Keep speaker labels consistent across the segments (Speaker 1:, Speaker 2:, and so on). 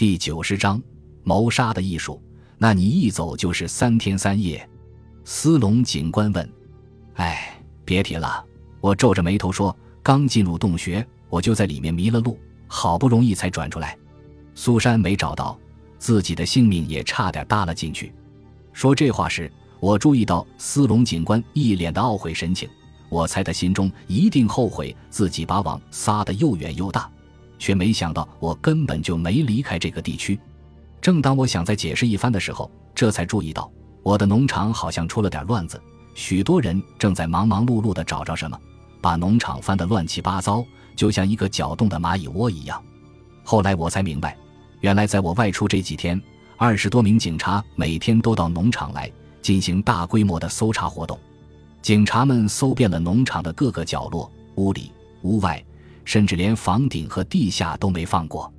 Speaker 1: 第九十章谋杀的艺术。那你一走就是三天三夜。斯隆警官问：“哎，别提了。”我皱着眉头说：“刚进入洞穴，我就在里面迷了路，好不容易才转出来。苏珊没找到，自己的性命也差点搭了进去。”说这话时，我注意到斯隆警官一脸的懊悔神情。我猜他心中一定后悔自己把网撒得又远又大，却没想到我根本就没离开这个地区。正当我想再解释一番的时候，这才注意到我的农场好像出了点乱子，许多人正在忙忙碌碌地找着什么，把农场翻得乱七八糟，就像一个搅动的蚂蚁窝一样。后来我才明白，原来在我外出这几天，二十多名警察每天都到农场来进行大规模的搜查活动。警察们搜遍了农场的各个角落，屋里、屋外，甚至连房顶和地下都没放过。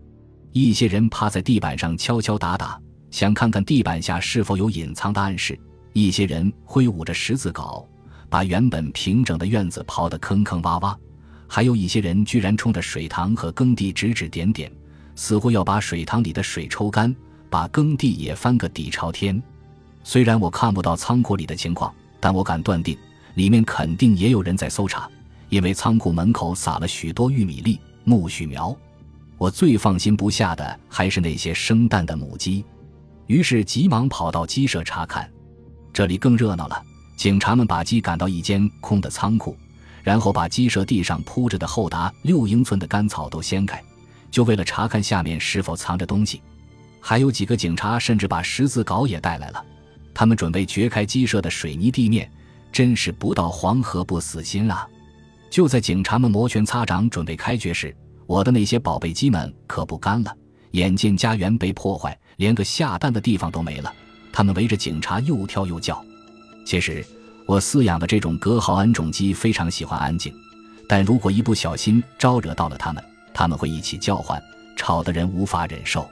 Speaker 1: 一些人趴在地板上敲敲打打，想看看地板下是否有隐藏的暗示；一些人挥舞着十字镐，把原本平整的院子刨得坑坑洼洼；还有一些人居然冲着水塘和耕地指指点点，似乎要把水塘里的水抽干，把耕地也翻个底朝天。虽然我看不到仓库里的情况，但我敢断定。里面肯定也有人在搜查，因为仓库门口撒了许多玉米粒、苜蓿苗。我最放心不下的还是那些生蛋的母鸡，于是急忙跑到鸡舍查看。这里更热闹了，警察们把鸡赶到一间空的仓库，然后把鸡舍地上铺着的厚达六英寸的干草都掀开，就为了查看下面是否藏着东西。还有几个警察甚至把十字镐也带来了，他们准备掘开鸡舍的水泥地面。真是不到黄河不死心啊！就在警察们摩拳擦掌准备开掘时，我的那些宝贝鸡们可不干了。眼见家园被破坏，连个下蛋的地方都没了，他们围着警察又跳又叫。其实，我饲养的这种格豪恩种鸡非常喜欢安静，但如果一不小心招惹到了它们，它们会一起叫唤，吵得人无法忍受。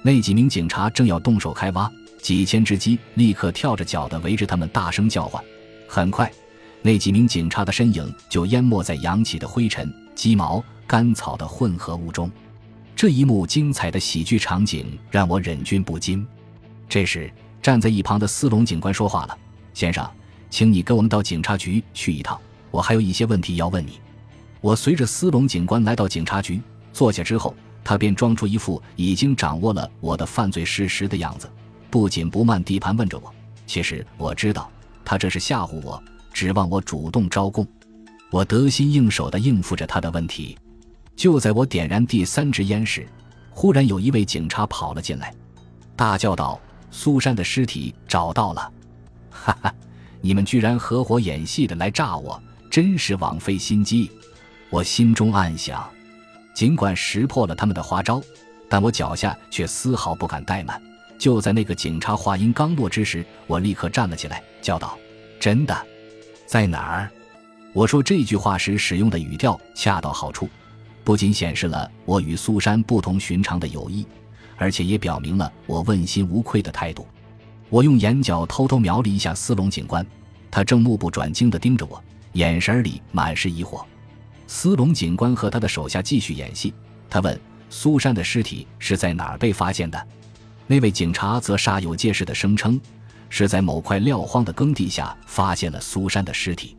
Speaker 1: 那几名警察正要动手开挖，几千只鸡立刻跳着脚的围着他们大声叫唤。很快，那几名警察的身影就淹没在扬起的灰尘、鸡毛、干草的混合物中。这一幕精彩的喜剧场景让我忍俊不禁。这时，站在一旁的斯隆警官说话了：“先生，请你跟我们到警察局去一趟，我还有一些问题要问你。”我随着斯隆警官来到警察局，坐下之后，他便装出一副已经掌握了我的犯罪事实的样子，不紧不慢地盘问着我：“其实我知道。”他这是吓唬我，指望我主动招供。我得心应手地应付着他的问题。就在我点燃第三支烟时，忽然有一位警察跑了进来，大叫道：“苏珊的尸体找到了！”哈哈，你们居然合伙演戏的来诈我，真是枉费心机。我心中暗想，尽管识破了他们的花招，但我脚下却丝毫不敢怠慢。就在那个警察话音刚落之时，我立刻站了起来，叫道：“真的，在哪儿？”我说这句话时使用的语调恰到好处，不仅显示了我与苏珊不同寻常的友谊，而且也表明了我问心无愧的态度。我用眼角偷偷瞄了一下斯隆警官，他正目不转睛地盯着我，眼神里满是疑惑。斯隆警官和他的手下继续演戏，他问：“苏珊的尸体是在哪儿被发现的？”那位警察则煞有介事地声称，是在某块撂荒的耕地下发现了苏珊的尸体。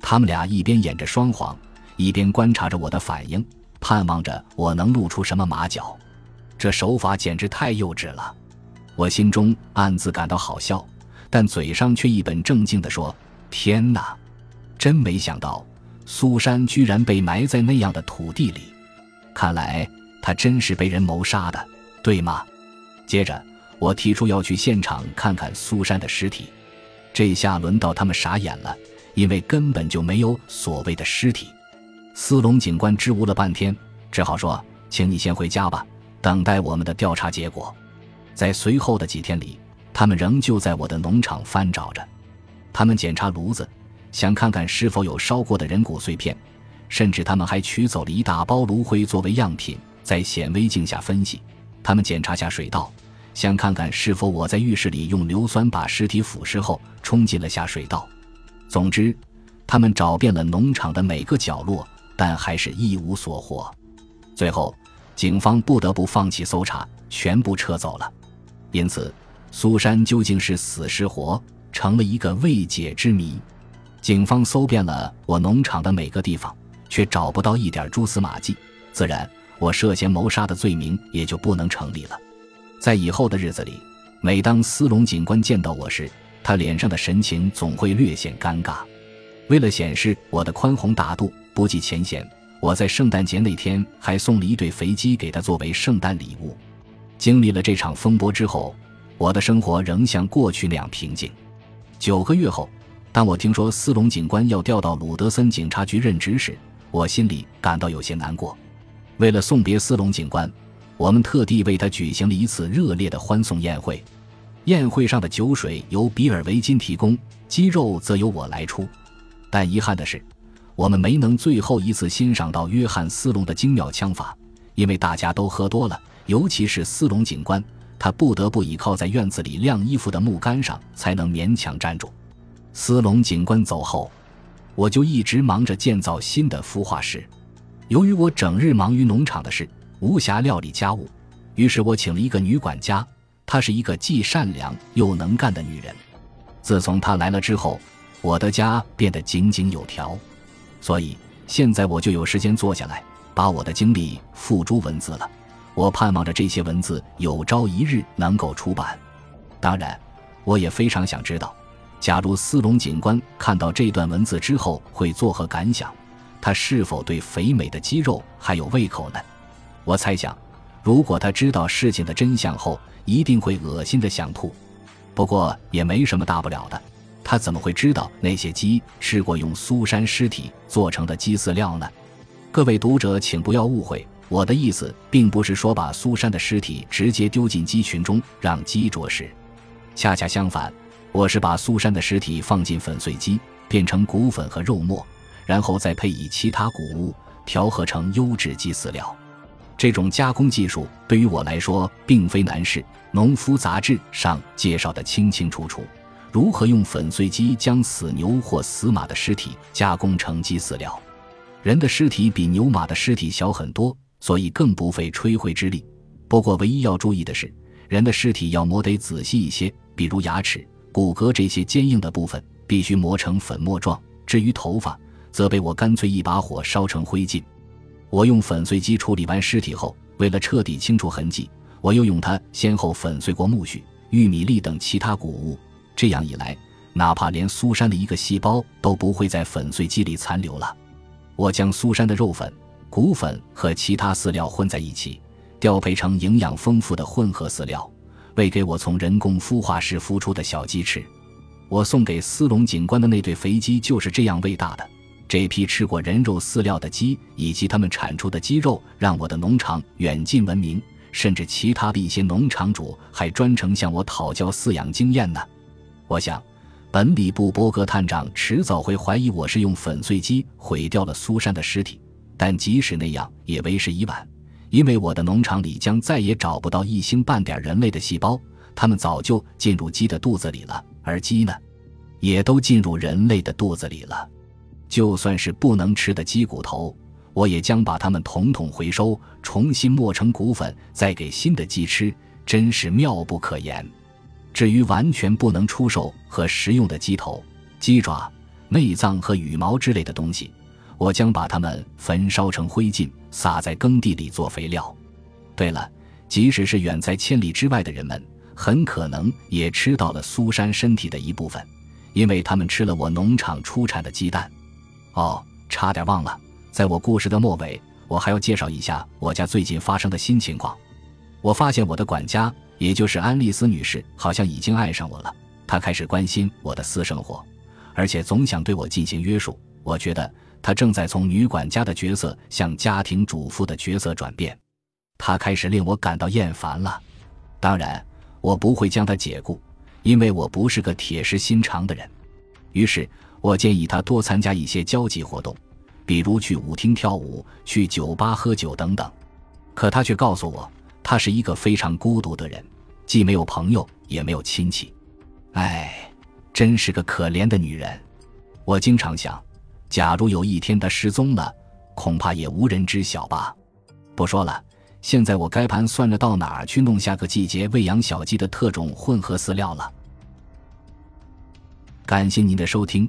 Speaker 1: 他们俩一边演着双簧，一边观察着我的反应，盼望着我能露出什么马脚。这手法简直太幼稚了，我心中暗自感到好笑，但嘴上却一本正经地说：“天哪，真没想到，苏珊居然被埋在那样的土地里。看来她真是被人谋杀的，对吗？”接着，我提出要去现场看看苏珊的尸体。这下轮到他们傻眼了，因为根本就没有所谓的尸体。斯隆警官支吾了半天，只好说：“请你先回家吧，等待我们的调查结果。”在随后的几天里，他们仍旧在我的农场翻找着。他们检查炉子，想看看是否有烧过的人骨碎片，甚至他们还取走了一大包炉灰作为样品，在显微镜下分析。他们检查下水道，想看看是否我在浴室里用硫酸把尸体腐蚀后冲进了下水道。总之，他们找遍了农场的每个角落，但还是一无所获。最后，警方不得不放弃搜查，全部撤走了。因此，苏珊究竟是死是活，成了一个未解之谜。警方搜遍了我农场的每个地方，却找不到一点蛛丝马迹。自然，我涉嫌谋杀的罪名也就不能成立了。在以后的日子里，每当斯隆警官见到我时，他脸上的神情总会略显尴尬。为了显示我的宽宏大度、不计前嫌，我在圣诞节那天还送了一对肥鸡给他作为圣诞礼物。经历了这场风波之后，我的生活仍像过去那样平静。九个月后，当我听说斯隆警官要调到鲁德森警察局任职时，我心里感到有些难过。为了送别斯隆警官，我们特地为他举行了一次热烈的欢送宴会。宴会上的酒水由比尔维金提供，鸡肉则由我来出。但遗憾的是，我们没能最后一次欣赏到约翰斯隆的精妙枪法，因为大家都喝多了。尤其是斯隆警官，他不得不倚靠在院子里晾衣服的木杆上，才能勉强站住。斯隆警官走后，我就一直忙着建造新的孵化室。由于我整日忙于农场的事，无暇料理家务，于是我请了一个女管家。她是一个既善良又能干的女人。自从她来了之后，我的家变得井井有条。所以现在我就有时间坐下来，把我的经历付诸文字了。我盼望着这些文字有朝一日能够出版。当然，我也非常想知道，假如斯隆警官看到这段文字之后会作何感想，他是否对肥美的鸡肉还有胃口呢？我猜想，如果他知道事情的真相后，一定会恶心的想吐。不过也没什么大不了的，他怎么会知道那些鸡吃过用苏珊尸体做成的鸡饲料呢？各位读者，请不要误会。我的意思并不是说把苏珊的尸体直接丢进鸡群中让鸡啄食，恰恰相反，我是把苏珊的尸体放进粉碎机变成骨粉和肉末，然后再配以其他谷物调和成优质鸡饲料。这种加工技术对于我来说并非难事。农夫杂志上介绍的清清楚楚，如何用粉碎机将死牛或死马的尸体加工成鸡饲料。人的尸体比牛马的尸体小很多。所以更不费吹灰之力。不过，唯一要注意的是，人的尸体要磨得仔细一些，比如牙齿、骨骼这些坚硬的部分必须磨成粉末状。至于头发，则被我干脆一把火烧成灰烬。我用粉碎机处理完尸体后，为了彻底清除痕迹，我又用它先后粉碎过苜蓿、玉米粒等其他谷物。这样一来，哪怕连苏珊的一个细胞都不会在粉碎机里残留了。我将苏珊的肉粉。骨粉和其他饲料混在一起，调配成营养丰富的混合饲料，喂给我从人工孵化室孵出的小鸡吃。我送给斯隆警官的那对肥鸡就是这样喂大的。这批吃过人肉饲料的鸡以及它们产出的鸡肉，让我的农场远近闻名，甚至其他的一些农场主还专程向我讨教饲养经验呢。我想，本里布伯格探长迟早会怀疑我是用粉碎机毁掉了苏珊的尸体。但即使那样，也为时已晚，因为我的农场里将再也找不到一星半点人类的细胞，它们早就进入鸡的肚子里了，而鸡呢，也都进入人类的肚子里了。就算是不能吃的鸡骨头，我也将把它们统统回收，重新磨成骨粉，再给新的鸡吃，真是妙不可言。至于完全不能出售和食用的鸡头、鸡爪、内脏和羽毛之类的东西。我将把它们焚烧成灰烬，撒在耕地里做肥料。对了，即使是远在千里之外的人们，很可能也吃到了苏珊身体的一部分，因为他们吃了我农场出产的鸡蛋。哦，差点忘了，在我故事的末尾，我还要介绍一下我家最近发生的新情况。我发现我的管家，也就是安丽丝女士，好像已经爱上我了。她开始关心我的私生活，而且总想对我进行约束。我觉得。她正在从女管家的角色向家庭主妇的角色转变，她开始令我感到厌烦了。当然，我不会将她解雇，因为我不是个铁石心肠的人。于是我建议她多参加一些交际活动，比如去舞厅跳舞、去酒吧喝酒等等。可她却告诉我，她是一个非常孤独的人，既没有朋友，也没有亲戚。唉，真是个可怜的女人。我经常想。假如有一天他失踪了，恐怕也无人知晓吧。不说了，现在我该盘算着到哪儿去弄下个季节喂养小鸡的特种混合饲料了。感谢您的收听，